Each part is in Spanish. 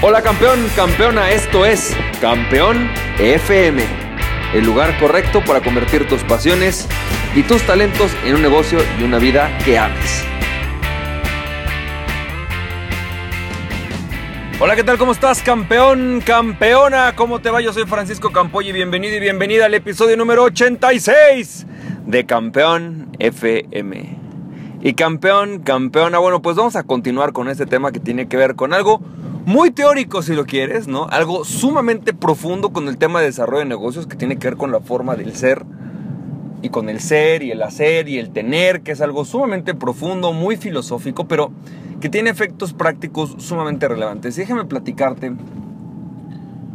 Hola campeón, campeona, esto es Campeón FM, el lugar correcto para convertir tus pasiones y tus talentos en un negocio y una vida que ames. Hola, ¿qué tal? ¿Cómo estás, campeón, campeona? ¿Cómo te va? Yo soy Francisco Campoy y bienvenido y bienvenida al episodio número 86 de Campeón FM. Y campeón, campeona, bueno, pues vamos a continuar con este tema que tiene que ver con algo muy teórico si lo quieres, ¿no? Algo sumamente profundo con el tema de desarrollo de negocios que tiene que ver con la forma del ser y con el ser y el hacer y el tener, que es algo sumamente profundo, muy filosófico, pero que tiene efectos prácticos sumamente relevantes. déjame platicarte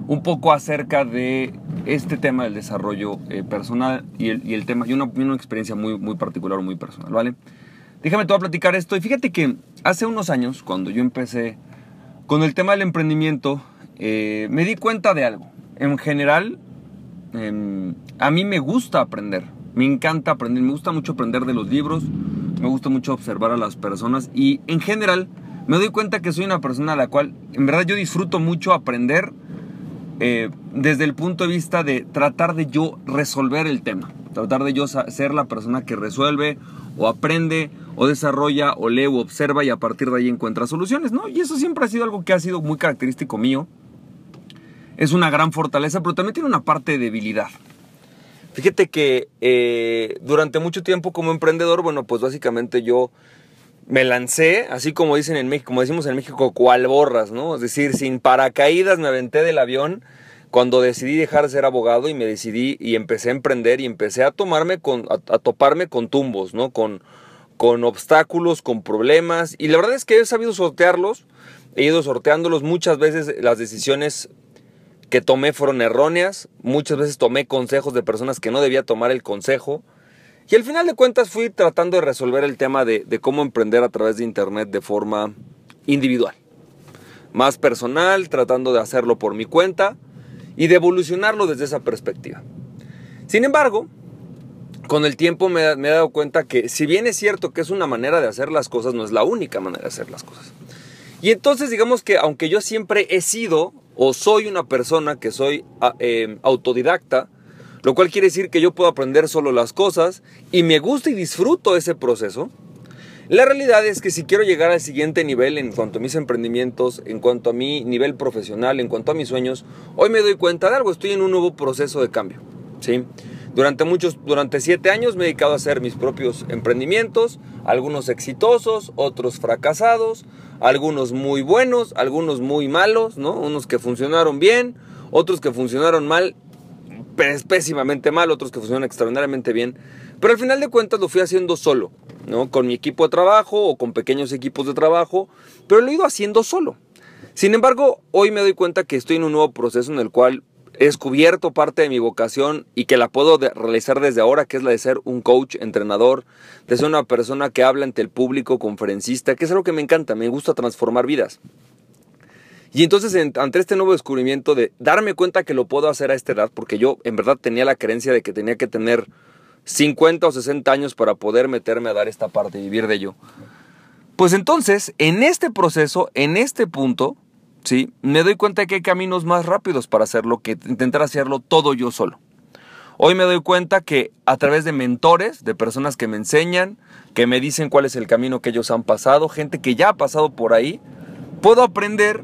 un poco acerca de este tema del desarrollo eh, personal y el, tema, y una, experiencia muy, muy particular muy personal, ¿vale? Déjame te a platicar esto. Y fíjate que hace unos años, cuando yo empecé con el tema del emprendimiento, eh, me di cuenta de algo. En general, em, a mí me gusta aprender, me encanta aprender, me gusta mucho aprender de los libros, me gusta mucho observar a las personas. Y en general me doy cuenta que soy una persona a la cual en verdad yo disfruto mucho aprender eh, desde el punto de vista de tratar de yo resolver el tema, tratar de yo ser la persona que resuelve o aprende o desarrolla o lee o observa y a partir de ahí encuentra soluciones, ¿no? Y eso siempre ha sido algo que ha sido muy característico mío. Es una gran fortaleza, pero también tiene una parte de debilidad. Fíjate que eh, durante mucho tiempo como emprendedor, bueno, pues básicamente yo me lancé, así como dicen en México, como decimos en México, cual borras, ¿no? Es decir, sin paracaídas me aventé del avión cuando decidí dejar de ser abogado y me decidí y empecé a emprender y empecé a tomarme con, a toparme con tumbos, ¿no? Con, con obstáculos, con problemas. Y la verdad es que he sabido sortearlos, he ido sorteándolos. Muchas veces las decisiones que tomé fueron erróneas, muchas veces tomé consejos de personas que no debía tomar el consejo. Y al final de cuentas fui tratando de resolver el tema de, cómo emprender a través de Internet de forma individual. Más personal, tratando de hacerlo por mi cuenta y de evolucionarlo desde esa perspectiva. Sin embargo, con el tiempo me, he dado cuenta que si bien es cierto que es una manera de hacer las cosas, no es la única manera de hacer las cosas. Y entonces digamos que aunque yo siempre he sido o soy una persona que soy ah, em, autodidacta, lo cual quiere decir que yo puedo aprender solo las cosas y me gusta y disfruto ese proceso, la realidad es que si quiero llegar al siguiente nivel en cuanto a mis emprendimientos, en cuanto a mi nivel profesional, en cuanto a mis sueños, hoy me doy cuenta de algo, estoy en un nuevo proceso de cambio. ¿sí? Durante muchos, durante siete años me he dedicado a hacer mis propios emprendimientos, algunos exitosos, otros fracasados, algunos muy buenos, algunos muy malos, ¿no? Unos que funcionaron bien, otros que funcionaron mal, pésimamente mal, otros que funcionaron extraordinariamente bien. Pero al final de cuentas lo fui haciendo solo, ¿no? Con mi equipo de trabajo o con pequeños equipos de trabajo, pero lo he ido haciendo solo. Sin embargo, hoy me doy cuenta que estoy en un nuevo proceso en el cual he descubierto parte de mi vocación y que la puedo realizar desde ahora, que es la de ser un coach, entrenador, de ser una persona que habla ante el público, conferencista, que es algo que me encanta, me gusta transformar vidas. Y entonces ante este nuevo descubrimiento de darme cuenta que lo puedo hacer a esta edad, porque yo en verdad tenía la creencia de que tenía que tener 50 o 60 años para poder meterme a dar esta parte y vivir de ello. Pues entonces, en este proceso, en este punto, ¿sí? Me doy cuenta que hay caminos más rápidos para hacerlo que intentar hacerlo todo yo solo. Hoy me doy cuenta que a través de mentores, de personas que me enseñan, que me dicen cuál es el camino que ellos han pasado, gente que ya ha pasado por ahí, puedo aprender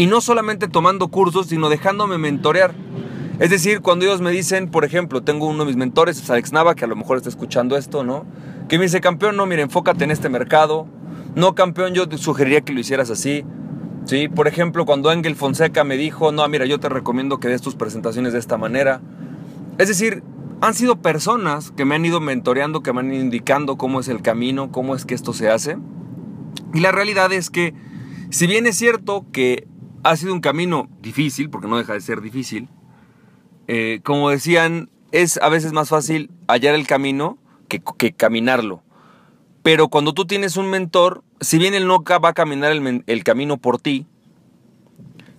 y no solamente tomando cursos, sino dejándome mentorear. Es decir, cuando ellos me dicen, por ejemplo, tengo uno de mis mentores, Alex Nava, que a lo mejor está escuchando esto, ¿no? Que me dice, campeón, no, mire, enfócate en este mercado, no, campeón, yo te sugeriría que lo hicieras así. ¿sí? Por ejemplo, cuando Ángel Fonseca me dijo, no, mira, yo te recomiendo que des tus presentaciones de esta manera. Es decir, han sido personas que me han ido mentoreando, que me han ido indicando cómo es el camino, cómo es que esto se hace. Y la realidad es que, si bien es cierto que ha sido un camino difícil, porque no deja de ser difícil, eh, como decían, es a veces más fácil hallar el camino que, que caminarlo. Pero cuando tú tienes un mentor, si bien él no va a caminar el, camino por ti,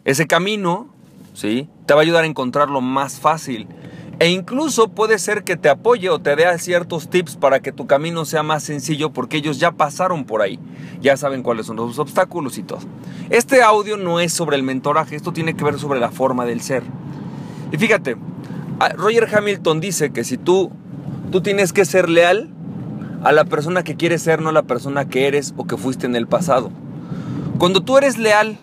ese camino, ¿sí? Te va a ayudar a encontrarlo más fácil. E incluso puede ser que te apoye o te dé ciertos tips para que tu camino sea más sencillo porque ellos ya pasaron por ahí. Ya saben cuáles son los obstáculos y todo. Este audio no es sobre el mentoraje, esto tiene que ver sobre la forma del ser. Y fíjate, Roger Hamilton dice que si tú, tú tienes que ser leal a la persona que quieres ser, no a la persona que eres o que fuiste en el pasado. Cuando tú eres leal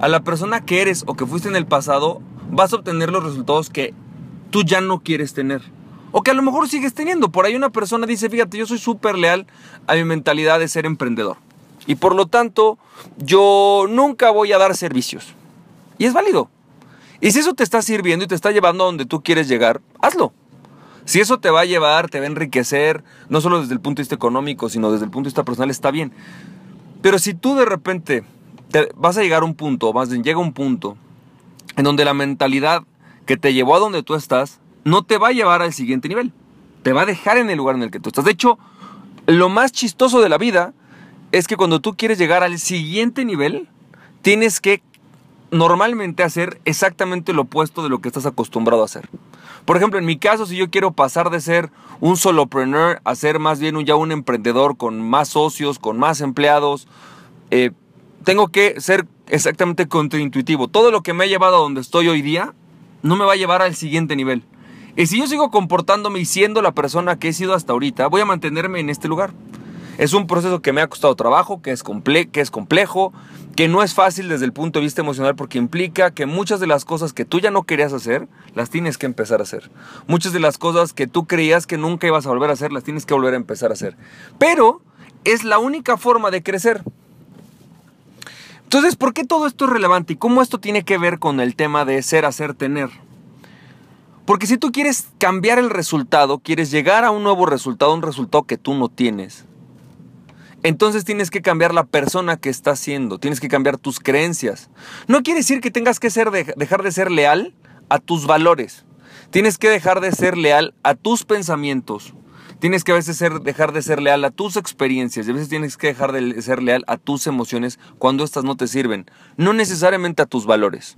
a la persona que eres o que fuiste en el pasado, vas a obtener los resultados que tú ya no quieres tener. O que a lo mejor sigues teniendo. Por ahí una persona dice, fíjate, yo soy súper leal a mi mentalidad de ser emprendedor. Y por lo tanto, yo nunca voy a dar servicios. Y es válido. Y si eso te está sirviendo y te está llevando a donde tú quieres llegar, hazlo. Si eso te va a llevar, te va a enriquecer, no solo desde el punto de vista económico, sino desde el punto de vista personal, está bien. Pero si tú de repente te vas a llegar a un punto, más bien llega un punto, en donde la mentalidad que te llevó a donde tú estás no te va a llevar al siguiente nivel. Te va a dejar en el lugar en el que tú estás. De hecho, lo más chistoso de la vida es que cuando tú quieres llegar al siguiente nivel, tienes que normalmente hacer exactamente lo opuesto de lo que estás acostumbrado a hacer. Por ejemplo, en mi caso, si yo quiero pasar de ser un solopreneur a ser más bien ya un emprendedor con más socios, con más empleados, eh, tengo que ser exactamente contraintuitivo. Todo lo que me ha llevado a donde estoy hoy día no me va a llevar al siguiente nivel. Y si yo sigo comportándome y siendo la persona que he sido hasta ahorita, voy a mantenerme en este lugar. Es un proceso que me ha costado trabajo, que es, que es complejo, que no es fácil desde el punto de vista emocional porque implica que muchas de las cosas que tú ya no querías hacer, las tienes que empezar a hacer. Muchas de las cosas que tú creías que nunca ibas a volver a hacer, las tienes que volver a empezar a hacer. Pero es la única forma de crecer. Entonces, ¿por qué todo esto es relevante y cómo esto tiene que ver con el tema de ser, hacer, tener? Porque si tú quieres cambiar el resultado, quieres llegar a un nuevo resultado, un resultado que tú no tienes, entonces tienes que cambiar la persona que estás siendo, tienes que cambiar tus creencias. No quiere decir que tengas que dejar de ser leal a tus valores. Tienes que dejar de ser leal a tus pensamientos. Tienes que a veces dejar de ser leal a tus experiencias. Y a veces tienes que dejar de ser leal a tus emociones cuando estas no te sirven. No necesariamente a tus valores.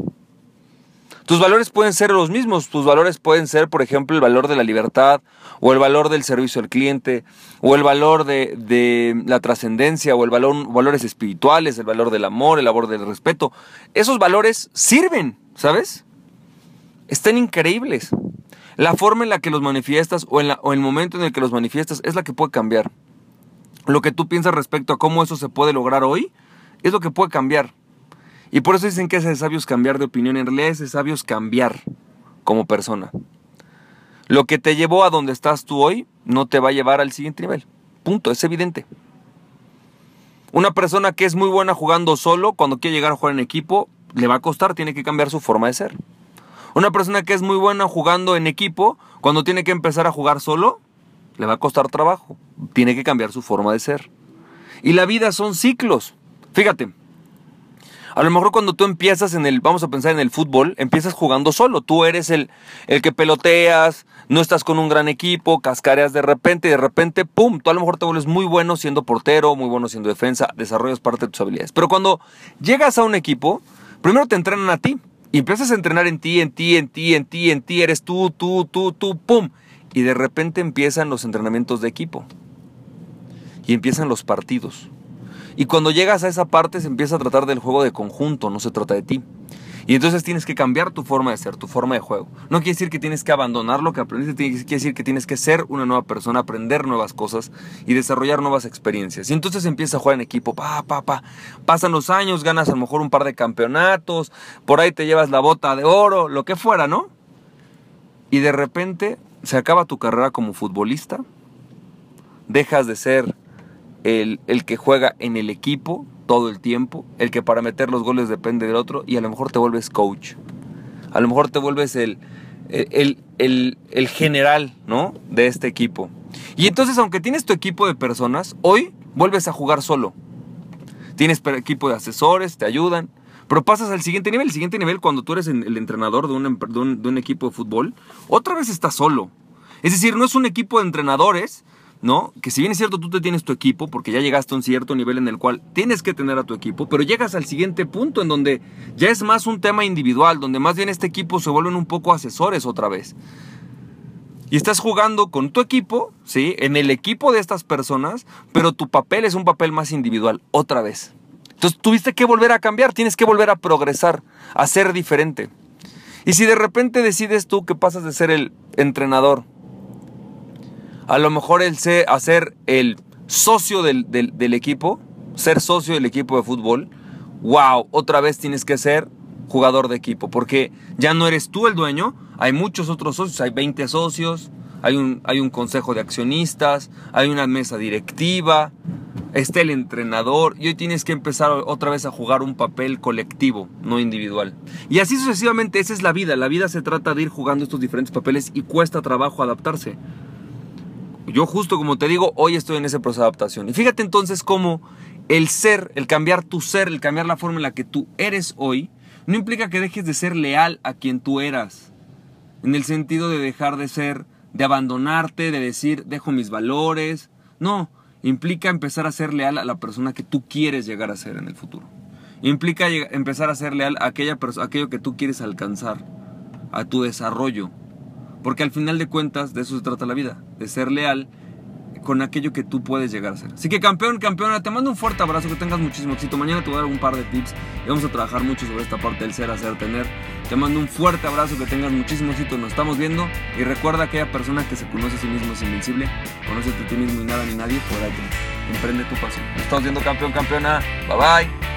Tus valores pueden ser los mismos. Tus valores pueden ser, por ejemplo, el valor de la libertad, o el valor del servicio al cliente, o el valor de, la trascendencia, o el valor, valores espirituales, el valor del amor, el valor del respeto. Esos valores sirven, ¿sabes? Están increíbles. La forma en la que los manifiestas o, en el momento en el que los manifiestas es la que puede cambiar. Lo que tú piensas respecto a cómo eso se puede lograr hoy es lo que puede cambiar. Y por eso dicen que es de sabios cambiar de opinión. En realidad es de sabios cambiar como persona. Lo que te llevó a donde estás tú hoy no te va a llevar al siguiente nivel. Punto, es evidente. Una persona que es muy buena jugando solo, cuando quiere llegar a jugar en equipo, le va a costar, tiene que cambiar su forma de ser. Una persona que es muy buena jugando en equipo, cuando tiene que empezar a jugar solo, le va a costar trabajo. Tiene que cambiar su forma de ser. Y la vida son ciclos. Fíjate, a lo mejor cuando tú empiezas en el, vamos a pensar en el fútbol, empiezas jugando solo. Tú eres el, el que peloteas, no estás con un gran equipo, cascareas de repente y de repente, ¡pum! Tú a lo mejor te vuelves muy bueno siendo portero, muy bueno siendo defensa, desarrollas parte de tus habilidades. Pero cuando llegas a un equipo, primero te entrenan a ti. Y empiezas a entrenar en ti, en ti, en ti, en ti, en ti, eres tú, tú, tú, tú, ¡pum! Y de repente empiezan los entrenamientos de equipo. Y empiezan los partidos. Y cuando llegas a esa parte se empieza a tratar del juego de conjunto, no se trata de ti. Y entonces tienes que cambiar tu forma de ser, tu forma de juego. No quiere decir que tienes que abandonar lo que aprendiste, quiere decir que tienes que ser una nueva persona, aprender nuevas cosas y desarrollar nuevas experiencias. Y entonces empiezas a jugar en equipo, pa, pa, pa. Pasan los años, ganas a lo mejor un par de campeonatos, por ahí te llevas la bota de oro, lo que fuera, ¿no? Y de repente se acaba tu carrera como futbolista, dejas de ser el, que juega en el equipo todo el tiempo, el que para meter los goles depende del otro y a lo mejor te vuelves coach. A lo mejor te vuelves el, el, el, general ¿no? de este equipo. Y entonces, aunque tienes tu equipo de personas, hoy vuelves a jugar solo. Tienes equipo de asesores, te ayudan, pero pasas al siguiente nivel. El siguiente nivel, cuando tú eres el entrenador de un, de un, de un equipo de fútbol, otra vez estás solo. Es decir, no es un equipo de entrenadores ¿no? Que si bien es cierto, tú te tienes tu equipo, porque ya llegaste a un cierto nivel en el cual tienes que tener a tu equipo, pero llegas al siguiente punto en donde ya es más un tema individual, donde más bien este equipo se vuelven un poco asesores otra vez. Y estás jugando con tu equipo, ¿sí? En el equipo de estas personas, pero tu papel es un papel más individual, otra vez. Entonces tuviste que volver a cambiar, tienes que volver a progresar, a ser diferente. Y si de repente decides tú que pasas de ser el entrenador, a lo mejor el ser, a ser el socio del, del equipo, ser socio del equipo de fútbol, wow, otra vez tienes que ser jugador de equipo, porque ya no eres tú el dueño, hay muchos otros socios, hay 20 socios, hay un, hay un consejo de accionistas, hay una mesa directiva, está el entrenador y hoy tienes que empezar otra vez a jugar un papel colectivo, no individual. Y así sucesivamente, esa es la vida, la vida se trata de ir jugando estos diferentes papeles y cuesta trabajo adaptarse. Yo justo como te digo, hoy estoy en ese proceso de adaptación. Y fíjate entonces cómo el ser, el cambiar tu ser, el cambiar la forma en la que tú eres hoy, no implica que dejes de ser leal a quien tú eras. En el sentido de dejar de ser, de abandonarte, de decir, dejo mis valores. No, implica empezar a ser leal a la persona que tú quieres llegar a ser en el futuro. Implica empezar a ser leal a aquella aquello que tú quieres alcanzar, a tu desarrollo. Porque al final de cuentas de eso se trata la vida, de ser leal con aquello que tú puedes llegar a ser. Así que campeón, campeona, te mando un fuerte abrazo, que tengas muchísimo éxito. Mañana te voy a dar un par de tips y vamos a trabajar mucho sobre esta parte del ser, hacer, tener. Te mando un fuerte abrazo, que tengas muchísimo éxito. Nos estamos viendo y recuerda que aquella persona que se conoce a sí mismo es invencible. Conoce a ti mismo y nada ni nadie podrá Emprende tu pasión. Nos estamos viendo campeón, campeona. Bye bye.